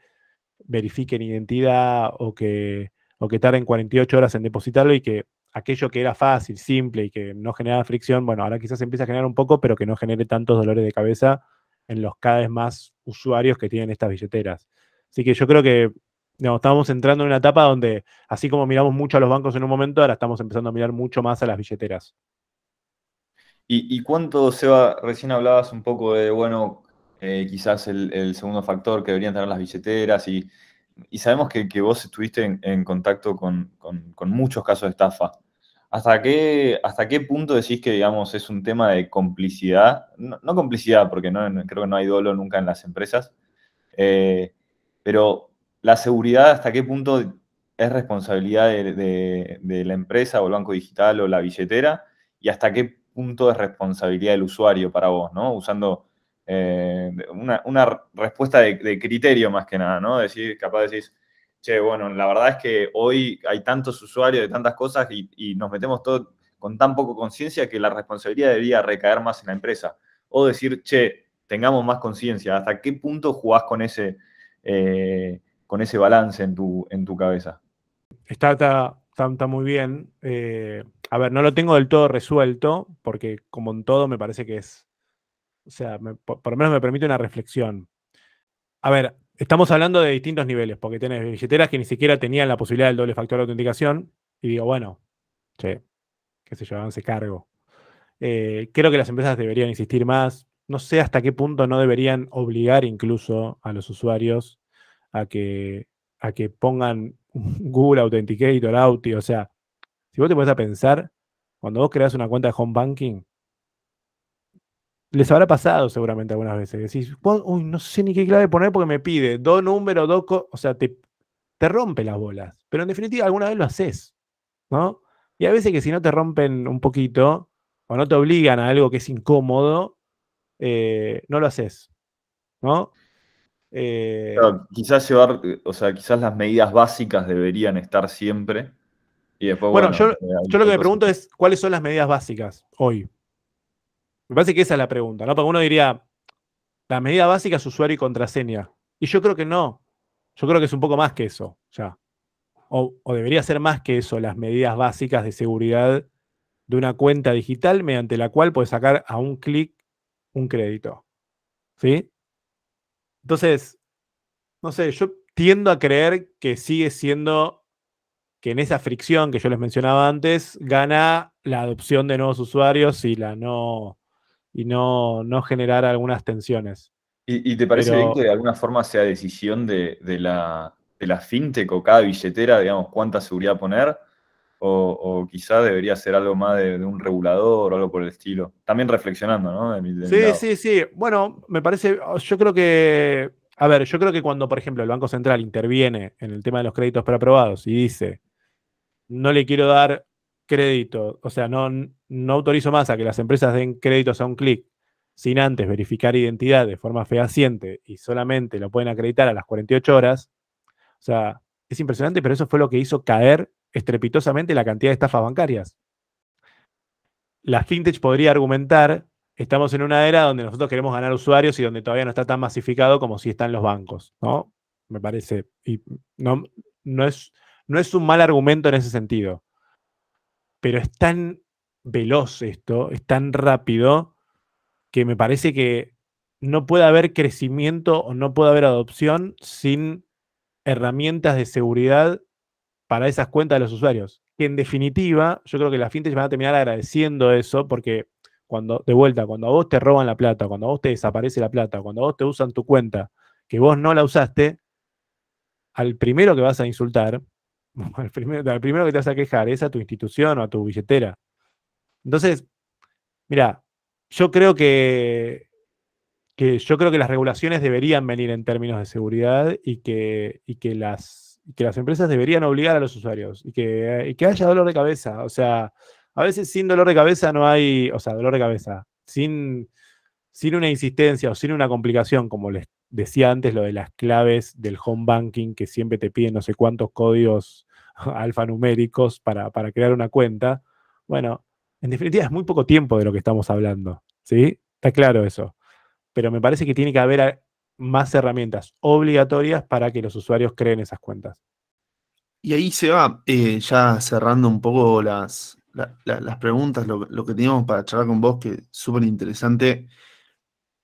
verifiquen identidad o que, o que tarden 48 horas en depositarlo y que aquello que era fácil, simple y que no generaba fricción, bueno, ahora quizás empieza a generar un poco, pero que no genere tantos dolores de cabeza en los cada vez más usuarios que tienen estas billeteras. Así que yo creo que estamos entrando en una etapa donde, así como miramos mucho a los bancos en un momento, ahora estamos empezando a mirar mucho más a las billeteras. ¿Y, cuánto, Seba, recién hablabas un poco de, bueno, eh, quizás el, segundo factor que deberían tener las billeteras y, sabemos que, vos estuviste en, contacto con, muchos casos de estafa. ¿Hasta qué, ¿Hasta qué punto decís que, digamos, es un tema de complicidad? No, complicidad, porque no, creo que no hay dolo nunca en las empresas, eh, pero la seguridad, ¿hasta qué punto es responsabilidad de, la empresa o el banco digital o la billetera? ¿Y hasta qué punto es responsabilidad del usuario para vos, ¿no? Usando eh, una, respuesta de, criterio más que nada, ¿no? Decir, capaz decís, che, bueno, la verdad es que hoy hay tantos usuarios de tantas cosas y, nos metemos todos con tan poco conciencia que la responsabilidad debería recaer más en la empresa. O decir, che, tengamos más conciencia. ¿Hasta qué punto jugás con ese, eh, con ese balance en tu, en tu cabeza? Está, está, muy bien. Eh, a ver, no lo tengo del todo resuelto, porque como en todo me parece que es, o sea, por, lo menos me permite una reflexión. A ver, estamos hablando de distintos niveles, porque tenés billeteras que ni siquiera tenían la posibilidad del doble factor de autenticación, y digo, bueno, che, qué sé yo, avance cargo. Eh, creo que las empresas deberían insistir más. No sé hasta qué punto no deberían obligar incluso a los usuarios a que, a que pongan Google Authenticator, Auti, o sea, si vos te pones a pensar, cuando vos creas una cuenta de home banking, les habrá pasado seguramente algunas veces. Decís, uy, no sé ni qué clave poner porque me pide dos números, dos o sea, te, te rompe las bolas. Pero en definitiva, alguna vez lo haces, ¿no? Y a veces que si no te rompen un poquito, o no te obligan a algo que es incómodo, eh, no lo haces, ¿no? Eh, quizás llevar, o sea, quizás las medidas básicas deberían estar siempre. Y después, bueno, yo, yo, lo que me pregunto es, ¿cuáles son las medidas básicas hoy? Me parece que esa es la pregunta, ¿no? Porque uno diría, la medida básica es usuario y contraseña. Y yo creo que no. Yo creo que es un poco más que eso, ya. O, o debería ser más que eso, las medidas básicas de seguridad de una cuenta digital mediante la cual puedes sacar a un clic un crédito. ¿Sí? Entonces, no sé, yo tiendo a creer que sigue siendo que en esa fricción que yo les mencionaba antes, gana la adopción de nuevos usuarios y la no y no, no generar algunas tensiones. ¿Y, te parece bien que de alguna forma sea decisión de, la, de la fintech o cada billetera, digamos, cuánta seguridad poner? O, quizá debería ser algo más de, un regulador o algo por el estilo. También reflexionando, ¿no? sí, sí, sí. Bueno, me parece, yo creo que, a ver, yo creo que cuando, por ejemplo, el Banco Central interviene en el tema de los créditos preaprobados y dice, no le quiero dar crédito, o sea, no, no autorizo más a que las empresas den créditos a un clic sin antes verificar identidad de forma fehaciente y solamente lo pueden acreditar a las 48 horas, o sea, es impresionante, pero eso fue lo que hizo caer estrepitosamente la cantidad de estafas bancarias. La fintech podría argumentar, estamos en una era donde nosotros queremos ganar usuarios y donde todavía no está tan masificado como si están los bancos, ¿no? Me parece, y no, no, es, no es un mal argumento en ese sentido pero es tan veloz esto, es tan rápido, que me parece que no puede haber crecimiento o no puede haber adopción sin herramientas de seguridad para esas cuentas de los usuarios. Que en definitiva, yo creo que las fintechs van a terminar agradeciendo eso porque cuando, de vuelta, cuando a vos te roban la plata, cuando a vos te desaparece la plata, cuando a vos te usan tu cuenta, que vos no la usaste, al primero que vas a insultar el primero, primero que te vas a quejar es a tu institución o a tu billetera. Entonces, mira, yo creo que, que, yo creo que las regulaciones deberían venir en términos de seguridad y que, y que, las, que las empresas deberían obligar a los usuarios y que, y que haya dolor de cabeza. O sea, a veces sin dolor de cabeza no hay, o sea, dolor de cabeza, sin, sin una insistencia o sin una complicación, como les decía antes, lo de las claves del home banking, que siempre te piden no sé cuántos códigos alfanuméricos para, para crear una cuenta. Bueno, en definitiva es muy poco tiempo de lo que estamos hablando, ¿sí? Está claro eso. Pero me parece que tiene que haber más herramientas obligatorias para que los usuarios creen esas cuentas. Y ahí se va, eh, ya cerrando un poco las, las preguntas, lo, lo, que teníamos para charlar con vos, que es súper interesante.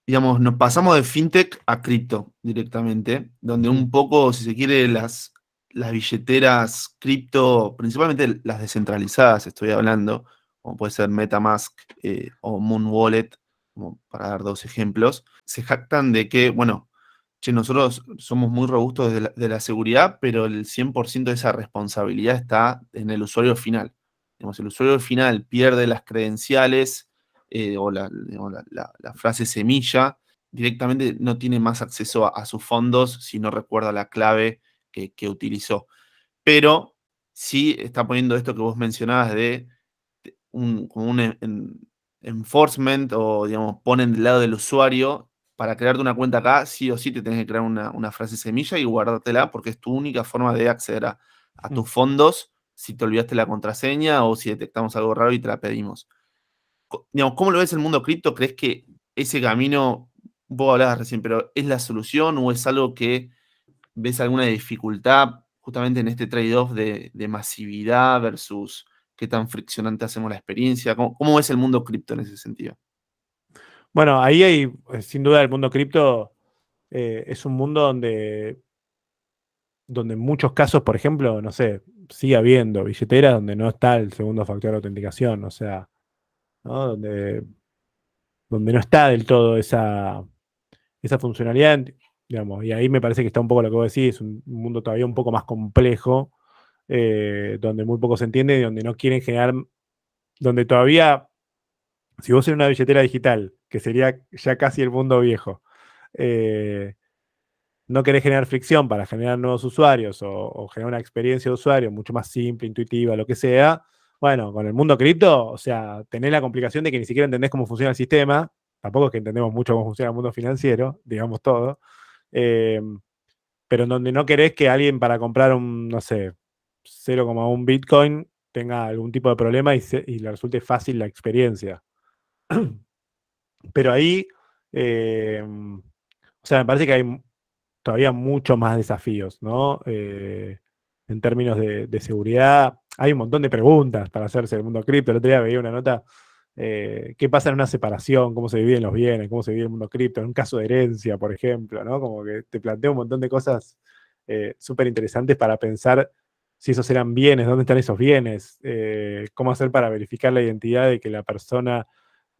Digamos, nos pasamos de fintech a cripto directamente, donde un poco, si se quiere, las, las billeteras cripto, principalmente las descentralizadas, estoy hablando, como puede ser Metamask eh, o Moon Wallet, como para dar dos ejemplos, se jactan de que, bueno, che, nosotros somos muy robustos de la, seguridad, pero el 100% de esa responsabilidad está en el usuario final. el usuario final pierde las credenciales eh, o, la, frase semilla, directamente no tiene más acceso a, sus fondos si no recuerda la clave que, utilizó. Pero sí está poniendo esto que vos mencionabas de un, como un enforcement o, digamos, ponen del lado del usuario para crearte una cuenta acá, sí o sí te tenés que crear una, frase semilla y guardártela porque es tu única forma de acceder a, mm. tus fondos si te olvidaste la contraseña o si detectamos algo raro y te la pedimos. Digamos, ¿Cómo lo ves el mundo cripto? ¿Crees que ese camino, vos hablabas recién, pero es la solución o es algo que ves alguna dificultad justamente en este trade-off de, masividad versus qué tan friccionante hacemos la experiencia? ¿Cómo, cómo ves el mundo cripto en ese sentido? Bueno, ahí hay, eh, sin duda, el mundo cripto eh, es un mundo donde, donde en muchos casos, por ejemplo, no sé, sigue habiendo billeteras donde no está el segundo factor de autenticación, o sea, Donde, donde no está del todo esa, esa funcionalidad, digamos, y ahí me parece que está un poco lo que vos decís, es un mundo todavía un poco más complejo, eh, donde muy poco se entiende y donde no quieren generar, donde todavía, si vos en una billetera digital que sería ya casi el mundo viejo. Eh, no querés generar fricción para generar nuevos usuarios o, generar una experiencia de usuario mucho más simple, intuitiva, lo que sea. Bueno, con el mundo cripto, o sea, tenés la complicación de que ni siquiera entendés cómo funciona el sistema. Tampoco es que entendemos mucho cómo funciona el mundo financiero, digamos todo. Eh, pero en donde no querés que alguien para comprar un, no sé, 0,1 Bitcoin tenga algún tipo de problema y, le resulte fácil la experiencia. Pero ahí, eh, o sea, me parece que hay todavía muchos más desafíos, ¿no? Eh, en términos de, seguridad, hay un montón de preguntas para hacerse el mundo cripto. El otro día veía una nota, eh, ¿qué pasa en una separación? ¿Cómo se dividen los bienes? ¿Cómo se divide el mundo cripto? En un caso de herencia, por ejemplo, ¿no? Como que te plantea un montón de cosas súper interesantes para pensar si esos eran bienes, dónde están esos bienes, cómo hacer para verificar la identidad de que la persona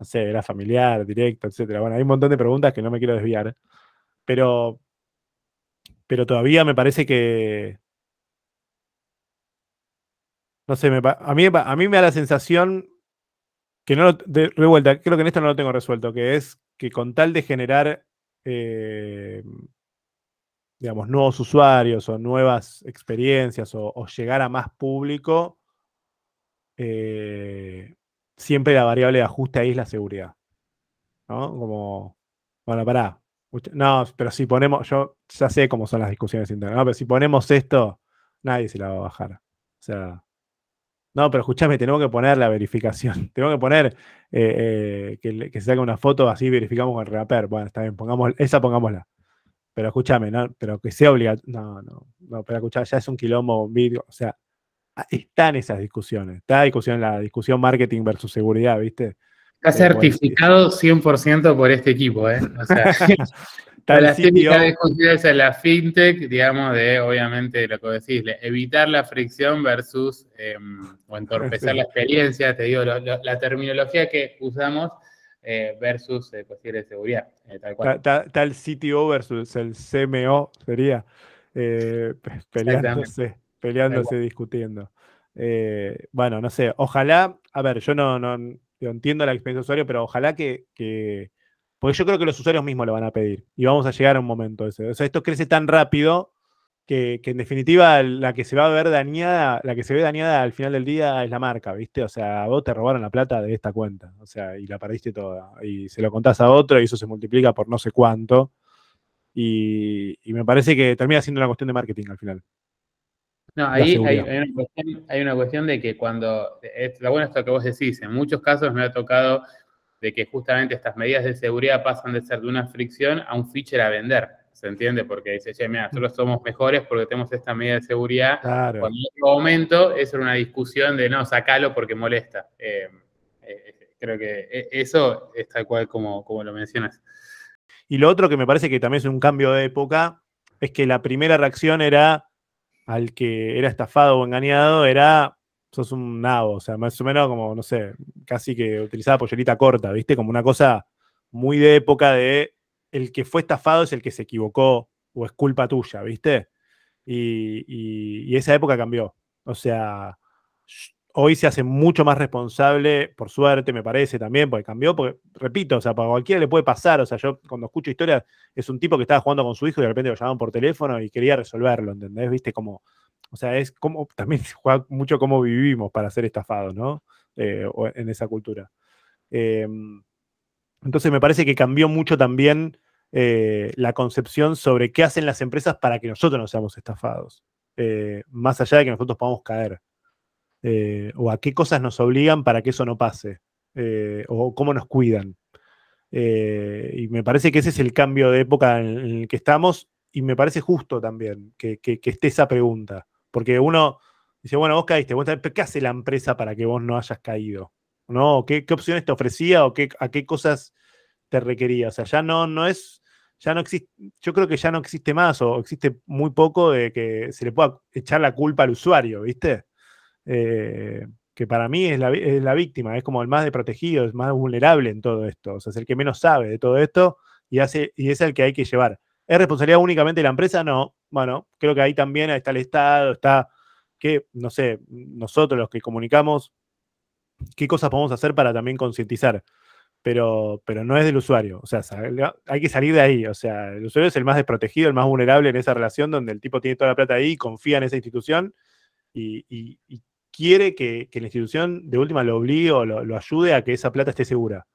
no sé, era familiar, directo, etcétera. Bueno, hay un montón de preguntas que no me quiero desviar, pero, pero todavía me parece que, no sé, a, mí, a mí me da la sensación que no lo, de revuelta, creo que en esto no lo tengo resuelto, que es que con tal de generar, eh, digamos, nuevos usuarios o nuevas experiencias o, llegar a más público, eh, siempre la variable de ajuste ahí es la seguridad. ¿No? Como, bueno, pará. No, pero si ponemos, yo ya sé cómo son las discusiones internas, pero si ponemos esto, nadie se la va a bajar. O sea, no, pero escúchame, tenemos que poner la verificación. Tenemos que poner eh, eh, que, se saque una foto, así verificamos con el Reaper. Bueno, está bien, pongamos, esa pongámosla. Pero escúchame, ¿no? Pero que sea obligatorio. No, no, no, pero escuchar, ya es un quilombo, un vídeo. O sea, Ah, están esas discusiones. Está la discusión, la discusión marketing versus seguridad, ¿viste? Está certificado 100% por este equipo, ¿eh? O sea, la típica discusión es la fintech, digamos, de obviamente lo que decís, evitar la fricción versus em, o entorpecer la experiencia, te digo, la terminología que usamos eh, versus eh, cuestiones de seguridad. tal, cual. Tal, CTO versus el CMO sería peleándose peleándose, discutiendo. Eh, bueno, no sé, ojalá, a ver, yo no, no entiendo la experiencia de usuario, pero ojalá que, porque yo creo que los usuarios mismos lo van a pedir y vamos a llegar a un momento ese. O sea, esto crece tan rápido que, en definitiva la que se va a ver dañada, la que se ve dañada al final del día es la marca, ¿viste? O sea, vos te robaron la plata de esta cuenta, o sea, y la perdiste toda. Y se lo contás a otro y eso se multiplica por no sé cuánto. Y, y me parece que termina siendo una cuestión de marketing al final. No, ahí hay, una cuestión, de que cuando, lo bueno esto que vos decís, en muchos casos me ha tocado de que justamente estas medidas de seguridad pasan de ser de una fricción a un feature a vender, ¿se entiende? Porque dice, che, mira, nosotros somos mejores porque tenemos esta medida de seguridad. Claro. Cuando en otro momento, eso era una discusión de, no, sacalo porque molesta. Eh, eh, creo que e, eso es tal cual como, como lo mencionas. Y lo otro que me parece que también es un cambio de época es que la primera reacción era al que era estafado o engañado era, sos un nabo, o sea, más o menos como, no sé, casi que utilizaba pollerita corta, ¿viste? Como una cosa muy de época de el que fue estafado es el que se equivocó o es culpa tuya, ¿viste? Y, esa época cambió. O sea, hoy se hace mucho más responsable, por suerte, me parece también, porque cambió, porque, repito, o sea, para cualquiera le puede pasar, o sea, yo cuando escucho historias, es un tipo que estaba jugando con su hijo y de repente lo llamaban por teléfono y quería resolverlo, ¿entendés? Viste como, o sea, es como, también juega mucho cómo vivimos para ser estafados, ¿no? Eh, en esa cultura. Em, entonces me parece que cambió mucho también eh, la concepción sobre qué hacen las empresas para que nosotros no seamos estafados, eh, más allá de que nosotros podamos caer. Eh, o a qué cosas nos obligan para que eso no pase, eh, o cómo nos cuidan. Eh, y me parece que ese es el cambio de época en, el que estamos, y me parece justo también que, esté esa pregunta, porque uno dice, bueno, vos caíste, ¿qué hace la empresa para que vos no hayas caído? ¿No? ¿Qué, opciones te ofrecía o qué, a qué cosas te requería? O sea, ya no, no es, ya no existe, yo creo que ya no existe más o existe muy poco de que se le pueda echar la culpa al usuario, ¿viste? Eh, que para mí es la, víctima, es como el más desprotegido, es más vulnerable en todo esto, o sea, es el que menos sabe de todo esto y, hace, y es el que hay que llevar. ¿Es responsabilidad únicamente de la empresa? No. Bueno, creo que ahí también está el Estado, está que, no sé, nosotros los que comunicamos, qué cosas podemos hacer para también concientizar. Pero, pero no es del usuario. O sea, hay que salir de ahí. O sea, el usuario es el más desprotegido, el más vulnerable en esa relación donde el tipo tiene toda la plata ahí, confía en esa institución y, y quiere que, la institución de última lo obligue o lo, ayude a que esa plata esté segura.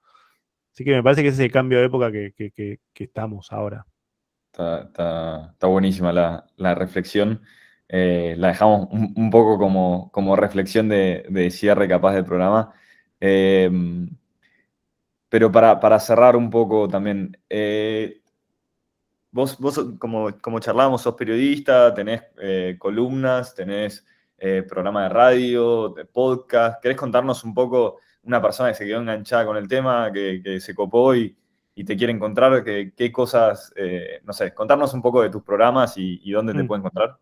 Así que me parece que ese es el cambio de época que, estamos ahora. Está, buenísima la, reflexión. Eh, la dejamos un, poco como, reflexión de, cierre capaz del programa. Eh, pero para, cerrar un poco también, eh, vos, vos como, como charlábamos, sos periodista, tenés columnas, tenés eh, programa de radio, de podcast. ¿Querés contarnos un poco una persona que se quedó enganchada con el tema, que, se copó y, te quiere encontrar? ¿Qué, cosas, eh, no sé, contarnos un poco de tus programas y, dónde te mm. puede encontrar?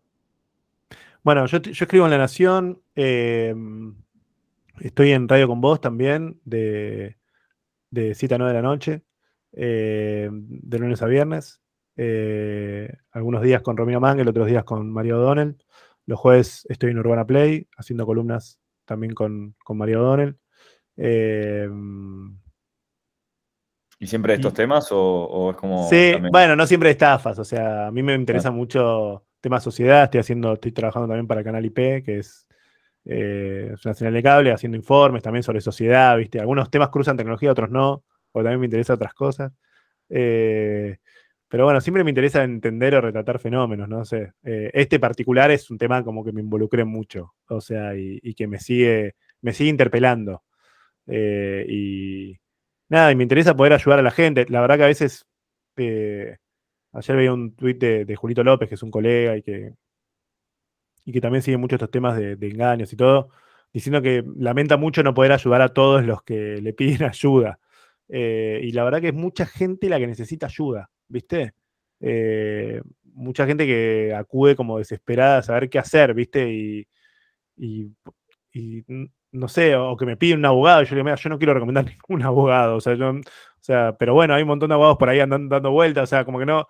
Bueno, yo, escribo en La Nación, em, estoy en Radio con Vos también, de, de cita 9 de la noche, em, de lunes a viernes. Eh, algunos días con Romino Mangel, otros días con Mario O'Donnell. Los jueves estoy en Urbana Play, haciendo columnas también con, con Mario O'Donnell. Em, ¿Y siempre de estos temas o, es como.? Sí, bueno, no siempre de estafas. O sea, a mí me interesa mucho temas sociedad. Estoy haciendo, estoy trabajando también para Canal IP, que es, eh, una señal de cable, haciendo informes también sobre sociedad, ¿viste? Algunos temas cruzan tecnología, otros no, o también me interesan otras cosas. Eh, pero bueno, siempre me interesa entender o retratar fenómenos, no sé. Eh, este particular es un tema como que me involucré mucho, o sea, y, que me sigue, me sigue interpelando. Eh, y nada, y me interesa poder ayudar a la gente. La verdad que a veces, eh, ayer veía un tuit de, Julito López, que es un colega y que, y que también sigue mucho estos temas de, de engaños y todo, diciendo que lamenta mucho no poder ayudar a todos los que le piden ayuda. y la verdad que es mucha gente la que necesita ayuda. ¿Viste? Eh, mucha gente que acude como desesperada a saber qué hacer, ¿viste? Y, no sé, o que me pide un abogado, yo le digo, yo no quiero recomendar ningún abogado, o sea, pero bueno, hay un montón de abogados por ahí andando dando vueltas, o sea, como que no,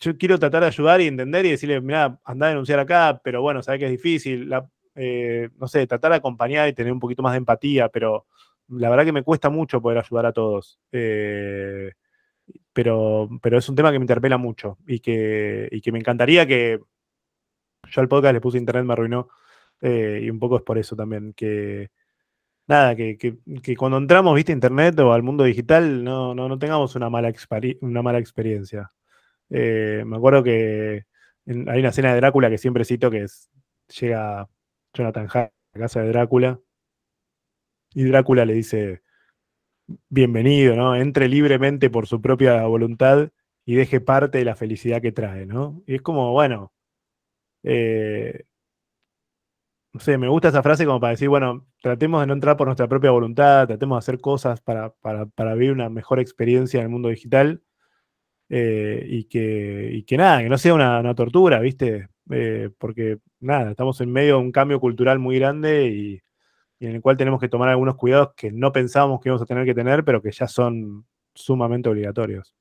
yo quiero tratar de ayudar y entender y decirle, mira, anda a denunciar acá, pero bueno, sabe que es difícil, eh, no sé, tratar de acompañar y tener un poquito más de empatía, pero la verdad que me cuesta mucho poder ayudar a todos. Eh, pero, pero es un tema que me interpela mucho y que, y que me encantaría que yo al podcast le puse internet, me arruinó, eh, y un poco es por eso también, que nada, que, que, cuando entramos, viste, internet o al mundo digital, no, no, no tengamos una mala, una mala experiencia. Eh, me acuerdo que hay una escena de Drácula que siempre cito, que llega Jonathan Hart a la casa de Drácula, y Drácula le dice, bienvenido, ¿no? Entre libremente por su propia voluntad y deje parte de la felicidad que trae, ¿no? Y es como, bueno, eh, no sé, me gusta esa frase como para decir, bueno, tratemos de no entrar por nuestra propia voluntad, tratemos de hacer cosas para, vivir una mejor experiencia en el mundo digital eh, y, que, que nada, que no sea una, tortura, ¿viste? Eh, porque nada, estamos en medio de un cambio cultural muy grande y y en el cual tenemos que tomar algunos cuidados que no pensábamos que íbamos a tener que tener, pero que ya son sumamente obligatorios.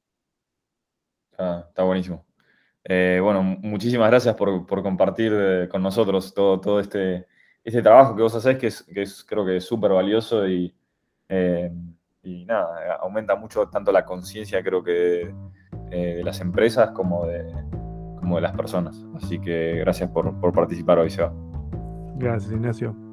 está buenísimo. Eh, bueno, muchísimas gracias por, compartir eh, con nosotros todo, todo este, ese trabajo que vos hacés, que, es, que es, creo que es súper valioso y, eh, y nada, aumenta mucho tanto la conciencia, creo que, de las empresas como de, como de las personas. Así que gracias por, por participar hoy, Seba. Gracias, Ignacio.